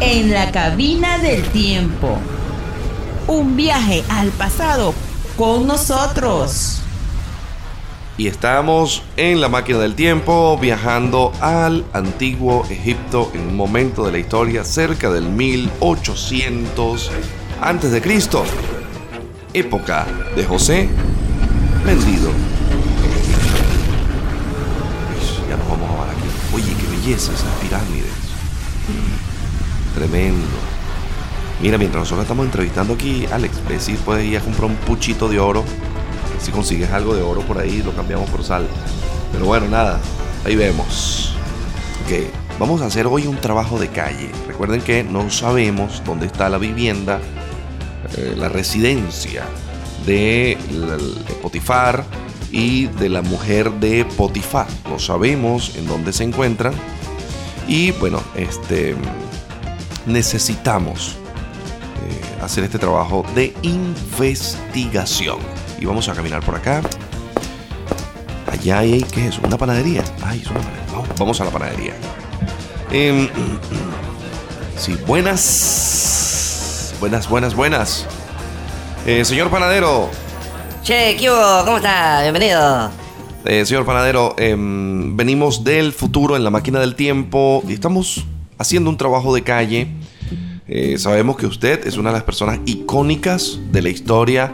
En la cabina del tiempo. Un viaje al pasado con nosotros. Y estamos en la máquina del tiempo viajando al antiguo Egipto en un momento de la historia cerca del 1800 antes de Cristo. Época de José vendido. Oye, qué belleza esas pirámides. Tremendo. Mira, mientras nosotros estamos entrevistando aquí, Alex, ve si puedes ir a comprar un puchito de oro. Si consigues algo de oro por ahí, lo cambiamos por sal. Pero bueno, nada, ahí vemos. Ok, vamos a hacer hoy un trabajo de calle. Recuerden que no sabemos dónde está la vivienda, eh, la residencia de, Potifar y de la mujer de Potifar. No sabemos en dónde se encuentran. Y bueno, este necesitamos eh, hacer este trabajo de investigación. Y vamos a caminar por acá. Allá hay, ¿qué es eso? ¿Una panadería? Ay, es una panadería. Vamos, vamos a la panadería. Em, sí, buenas. Buenas, buenas, buenas. Eh, señor panadero. Che. ¿Cómo está? Bienvenido. Eh, señor panadero, em, venimos del futuro en la máquina del tiempo y estamos haciendo un trabajo de calle. Eh, sabemos que usted es una de las personas icónicas de la historia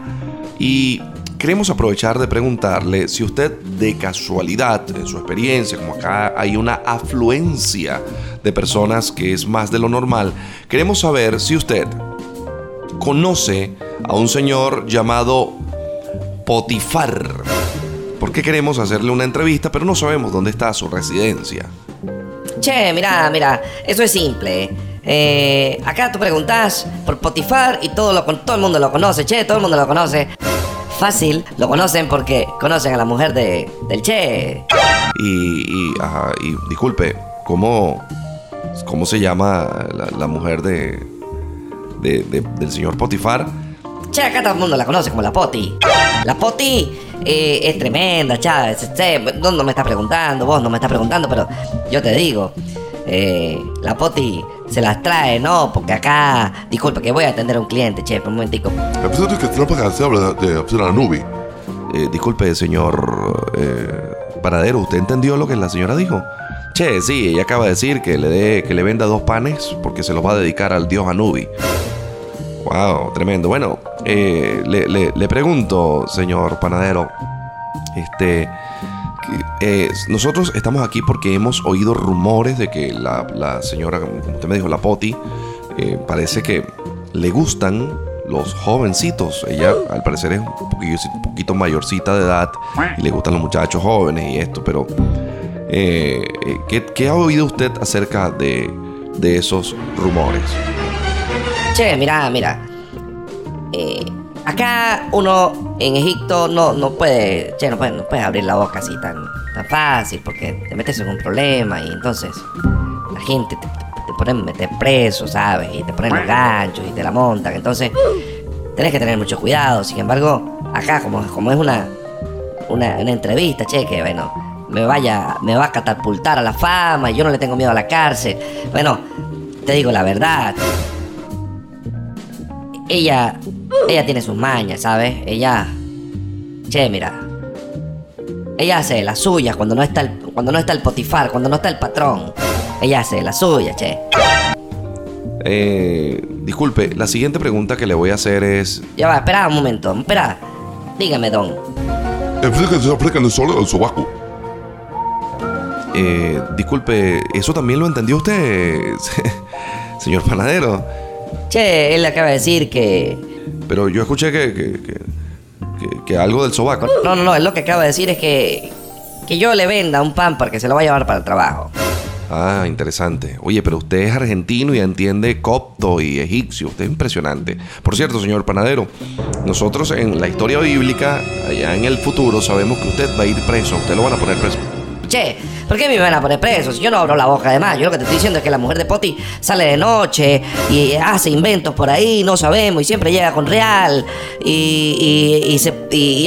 y queremos aprovechar de preguntarle si usted de casualidad, en su experiencia, como acá hay una afluencia de personas que es más de lo normal, queremos saber si usted conoce a un señor llamado Potifar. Porque queremos hacerle una entrevista, pero no sabemos dónde está su residencia. Che, mira, mira, eso es simple. Eh, acá tú preguntas por Potifar y todo, lo, todo el mundo lo conoce, che, todo el mundo lo conoce. Fácil, lo conocen porque conocen a la mujer de, del Che. Y, y, ajá, y disculpe, ¿cómo, cómo se llama la, la mujer de, de- de- del señor Potifar? Che, acá todo el mundo la conoce como la Poti. La Poti eh, es tremenda, Chávez. Che, no, no me estás preguntando, vos no me estás preguntando, pero yo te digo. eh, la Poti se las trae, ¿no? Porque acá, disculpe que voy a atender a un cliente, che, por un momentico. Episodi che tra pagare habla de opción a Nubi. Eh, disculpe, señor eh, Paradero, ¿usted entendió lo que la señora dijo? Che, sí, ella acaba de decir que le, dé, que le venda dos panes porque se los va a dedicar al dios Anubi. Wow, tremendo. Bueno, eh, le, pregunto, señor panadero, este, eh, nosotros estamos aquí porque hemos oído rumores de que la, señora, como usted me dijo, la Poti, eh, parece que le gustan los jovencitos. Ella, al parecer, es un poquito mayorcita de edad y le gustan los muchachos jóvenes y esto, pero ¿qué, qué ha oído usted acerca de, de esos rumores? Che, mira, mira. Acá uno en Egipto no, no puede, che, no puede, no puede abrir la boca así tan, tan fácil porque te metes en un problema y entonces la gente te, te, te ponen meter preso, ¿sabes? Y te ponen los ganchos y te la montan. Entonces tenés que tener mucho cuidado. Sin embargo, acá como, como es una, una, una entrevista, che, que bueno, me vaya, me va a catapultar a la fama y yo no le tengo miedo a la cárcel. Bueno, te digo la verdad ella ella tiene sus mañas, ¿sabes? Ella che, mira. Ella hace las suyas cuando no está el cuando no está el potifar, cuando no está el patrón. Ella hace las suyas, che. Eh, disculpe, la siguiente pregunta que le voy a hacer es, Ya va, espera un momento, espera. Dígame, don. Nel sole al sobaco. eh, disculpe, ¿eso también lo entendió usted, señor panadero? Che, él acaba de decir que Pero yo escuché que, que, que- algo del sobaco. No, no, no, él lo que acaba de decir es que que yo le venda un pan para que se lo va a llevar para el trabajo. Ah, interesante. Oye, pero usted es argentino y entiende copto y egipcio. Usted es impresionante. Por cierto, señor panadero, nosotros en la historia bíblica, allá en el futuro, sabemos que usted va a ir preso. Usted lo van a poner preso. Che, ¿por qué me van a poner preso? Si yo no abro la boca además. Yo lo que te estoy diciendo es que la mujer de Poti sale de noche y hace inventos por ahí, no sabemos, y siempre llega con real y,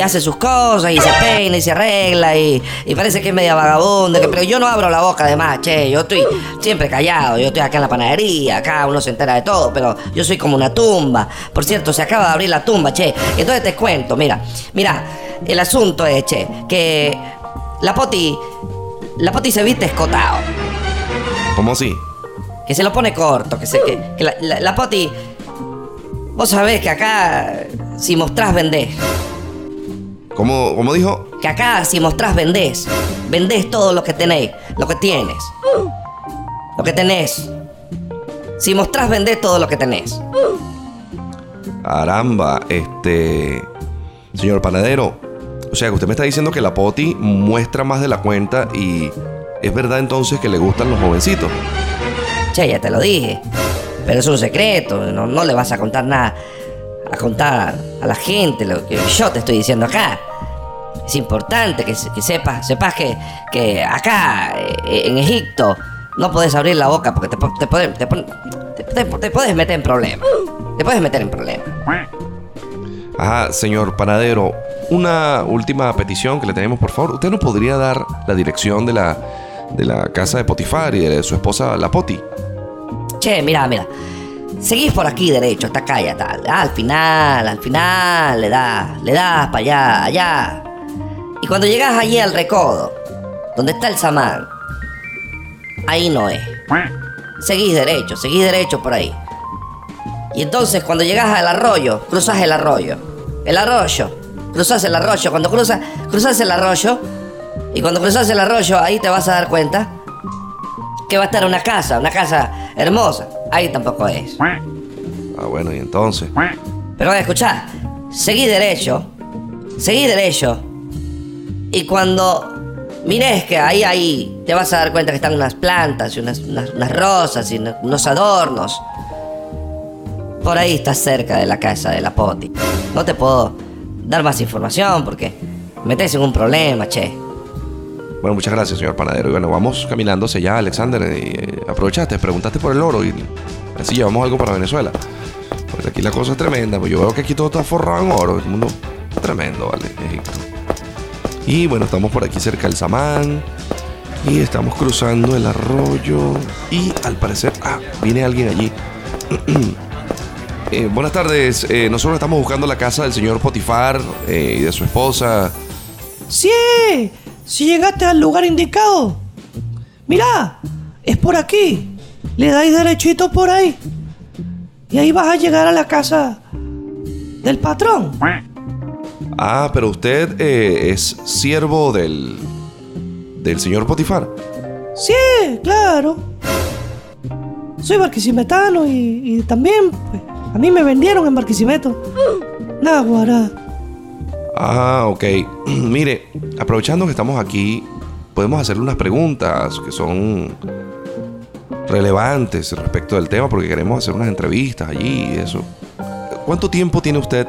hace sus cosas y se peina y se arregla y, parece que es media vagabunda. pero yo no abro la boca además, che. Yo estoy siempre callado. Yo estoy acá en la panadería, acá uno se entera de todo, pero yo soy como una tumba. Por cierto, se acaba de abrir la tumba, che. Entonces te cuento, mira, mira, el asunto es, che, que la Poti, la Poti se viste escotado, ¿Cómo así? que se lo pone corto, que se, que, que la, la- la Poti, vos sabés que acá si mostrás vendés, ¿Cómo, cómo dijo? que acá si mostrás vendés, vendés todo lo que tenéis, lo que tienes, lo que tenés. Si mostrás vendés todo lo que tenés. Caramba, este. Señor panadero. O sea que usted me está diciendo que la poti muestra más de la cuenta y. ¿Es verdad entonces que le gustan los jovencitos? Che, ya te lo dije. Pero es un secreto, no, no le vas a contar nada. A contar a la gente lo que yo te estoy diciendo acá. Es importante que, que sepas, sepas que, que acá, eh, en Egipto, no podés abrir la boca porque te, te, te te- te- te puedes meter en problemas. Te puedes meter en problemas. Ajá, señor panadero. Una última petición que le tenemos, por favor. ¿Usted nos podría dar la dirección de la, de la casa de Potifar y de su esposa, la Poti? Che, mira, mira. Seguís por aquí derecho, hasta acá ya al final, al final, le das, le das para allá, allá. Y cuando llegas allí al recodo, donde está el samán, ahí no es. Seguís derecho, seguís derecho por ahí. Y entonces cuando llegas al arroyo, cruzas el arroyo. El arroyo, cruzas el arroyo. Cuando cruzas, cruzas el arroyo, y cuando cruzas el arroyo, ahí te vas a dar cuenta que va a estar una casa, una casa hermosa. Ahí tampoco es. Ah, bueno, y entonces. Pero escuchá, seguí derecho, seguí derecho. Y cuando mires que ahí, ahí, te vas a dar cuenta que están unas plantas y unas, unas- unas rosas y unos adornos. Por ahí estás cerca de la casa de la Poti. No te puedo dar más información porque me metes en un problema, che. Bueno, muchas gracias, señor panadero. Y bueno, vamos caminando hacia allá, Alexander. Eh, aprovechaste, preguntaste por el oro y así llevamos algo para Venezuela. Pues aquí la cosa es tremenda. Pues yo veo que aquí todo está forrado en oro. El mundo tremendo, ¿vale? Egipto. Y bueno, estamos por aquí cerca del Samán. Y estamos cruzando el arroyo. Y al parecer, ah, viene alguien allí. Eh, buenas tardes. Eh, nosotros estamos buscando la casa del señor Potifar eh, y de su esposa. Sí, si llegaste al lugar indicado. Mirá, es por aquí. Le dais derechito por ahí. Y ahí vas a llegar a la casa del patrón. Ah, pero usted es siervo del. del señor Potifar. Sí, claro. Soy barquisimetano y, y también, pues, a mí me vendieron en Barquisimeto. Naguará. Ah, ok. Mire, aprovechando que estamos aquí, podemos hacerle unas preguntas que son relevantes respecto del tema porque queremos hacer unas entrevistas allí y eso. ¿Cuánto tiempo tiene usted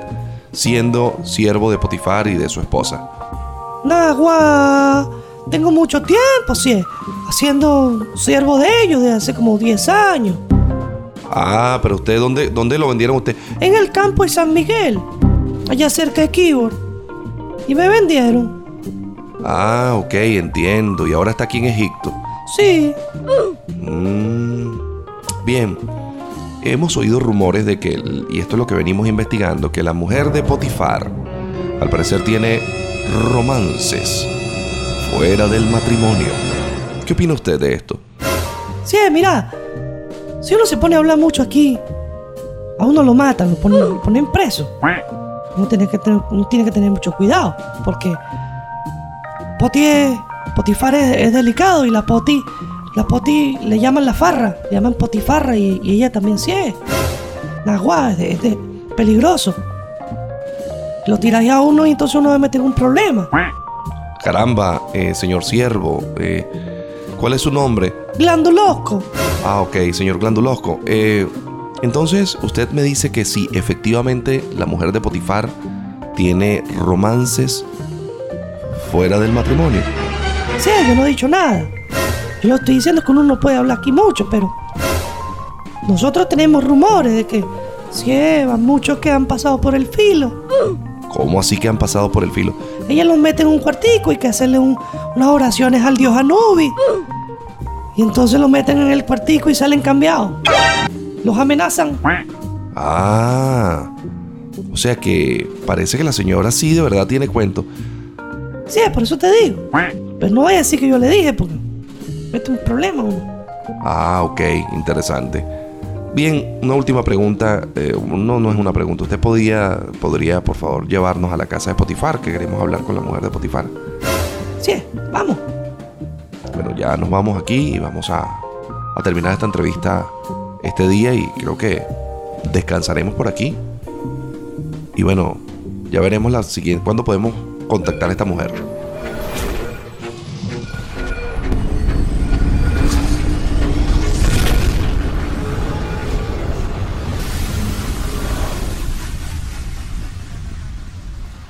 siendo siervo de Potifar y de su esposa? Nagua. Tengo mucho tiempo, sí, haciendo siervo de ellos desde hace como 10 años. Ah, pero usted, ¿dónde, dónde lo vendieron usted? En el campo de San Miguel, allá cerca de Kibor. Y me vendieron. Ah, ok, entiendo. Y ahora está aquí en Egipto. Sí. Mm, bien, hemos oído rumores de que, y esto es lo que venimos investigando, que la mujer de Potifar al parecer tiene romances fuera del matrimonio. ¿Qué opina usted de esto? Sí, mira. Si uno se pone a hablar mucho aquí, a uno lo matan, lo ponen, lo ponen preso. Uno tiene, que tener, mucho cuidado, porque Poti es- Potifar es, delicado y la Poti, la Poti le llaman la farra, le llaman Potifarra y, y ella también sí es. Naguá, es, de- es peligroso. Lo tiráis a uno y entonces uno va a meter un problema. Caramba, eh, señor siervo, eh, ¿cuál es su nombre? Glandulosco. Ah, ok, señor Glandulosco. Eh, entonces, usted me dice que si efectivamente la mujer de Potifar tiene romances fuera del matrimonio. sé, yo no he dicho nada. Yo lo estoy diciendo que uno no puede hablar aquí mucho, pero nosotros tenemos rumores de que si van muchos que han pasado por el filo. ¿Cómo así que han pasado por el filo? Ella los mete en un cuartico y que hacerle un- unas oraciones al dios Anubi. Y entonces los meten en el cuartico y salen cambiados. Los amenazan. Ah. O sea que parece que la señora sí de verdad tiene cuento. Sí, por eso te digo. Pero no vaya a decir que yo le dije, porque mete un problema. Ah, ok, interesante. Bien, una última pregunta. eh, no, no es una pregunta. ¿Usted podría, podría, por favor, llevarnos a la casa de Potifar? Que queremos hablar con la mujer de Potifar. Sí, vamos. Bueno, ya nos vamos aquí y vamos a, a terminar esta entrevista este día y creo que descansaremos por aquí. Y bueno, ya veremos la siguiente, cuándo podemos contactar a esta mujer.